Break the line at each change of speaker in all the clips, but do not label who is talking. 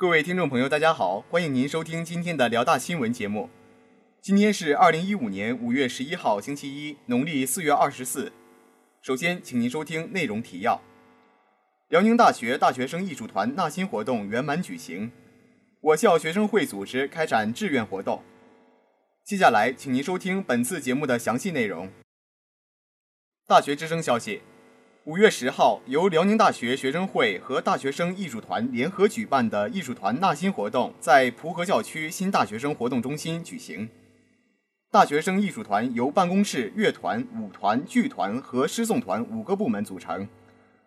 各位听众朋友，大家好，欢迎您收听今天的辽大新闻节目。今天是二零一五年五月十一号，星期一，农历四月二十四。首先，请您收听内容提要：辽宁大学大学生艺术团纳新活动圆满举行，我校学生会组织开展志愿活动。接下来，请您收听本次节目的详细内容。大学之声消息。五月十号，由辽宁大学学生会和大学生艺术团联合举办的艺术团纳新活动在蒲河校区新大学生活动中心举行。大学生艺术团由办公室、乐团、舞团、剧团和诗诵团五个部门组成。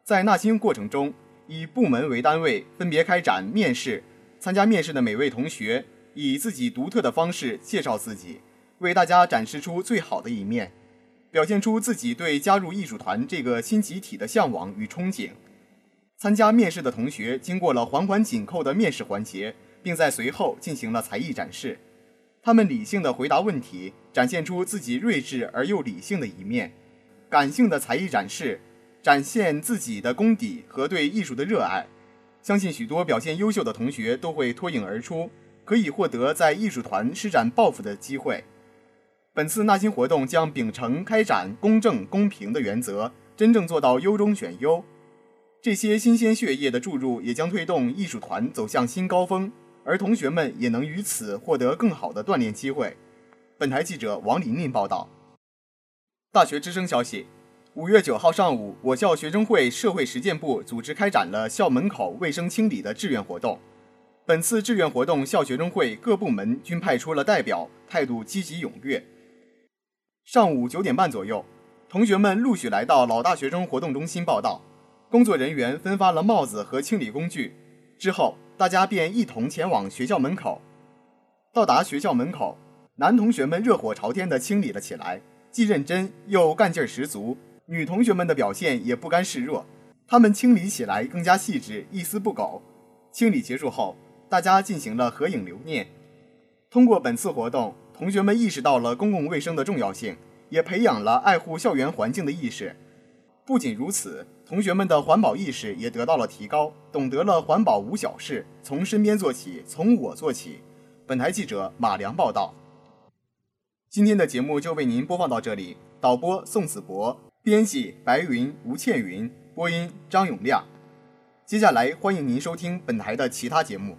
在纳新过程中，以部门为单位，分别开展面试。参加面试的每位同学以自己独特的方式介绍自己，为大家展示出最好的一面。表现出自己对加入艺术团这个新集体的向往与憧憬。参加面试的同学经过了环环紧扣的面试环节，并在随后进行了才艺展示。他们理性的回答问题，展现出自己睿智而又理性的一面；感性的才艺展示，展现自己的功底和对艺术的热爱。相信许多表现优秀的同学都会脱颖而出，可以获得在艺术团施展抱负的机会。本次纳新活动将秉承开展公正公平的原则，真正做到优中选优。这些新鲜血液的注入，也将推动艺术团走向新高峰，而同学们也能于此获得更好的锻炼机会。本台记者王琳琳报道。大学之声消息：五月九号上午，我校学生会社会实践部组织开展了校门口卫生清理的志愿活动。本次志愿活动，校学生会各部门均派出了代表，态度积极踊跃。上午九点半左右，同学们陆续来到老大学生活动中心报到，工作人员分发了帽子和清理工具。之后，大家便一同前往学校门口。到达学校门口，男同学们热火朝天地清理了起来，既认真又干劲十足。女同学们的表现也不甘示弱，她们清理起来更加细致，一丝不苟。清理结束后，大家进行了合影留念。通过本次活动。同学们意识到了公共卫生的重要性，也培养了爱护校园环境的意识。不仅如此，同学们的环保意识也得到了提高，懂得了环保无小事，从身边做起，从我做起。本台记者马良报道。今天的节目就为您播放到这里，导播宋子博，编辑白云、吴倩云，播音张永亮。接下来欢迎您收听本台的其他节目。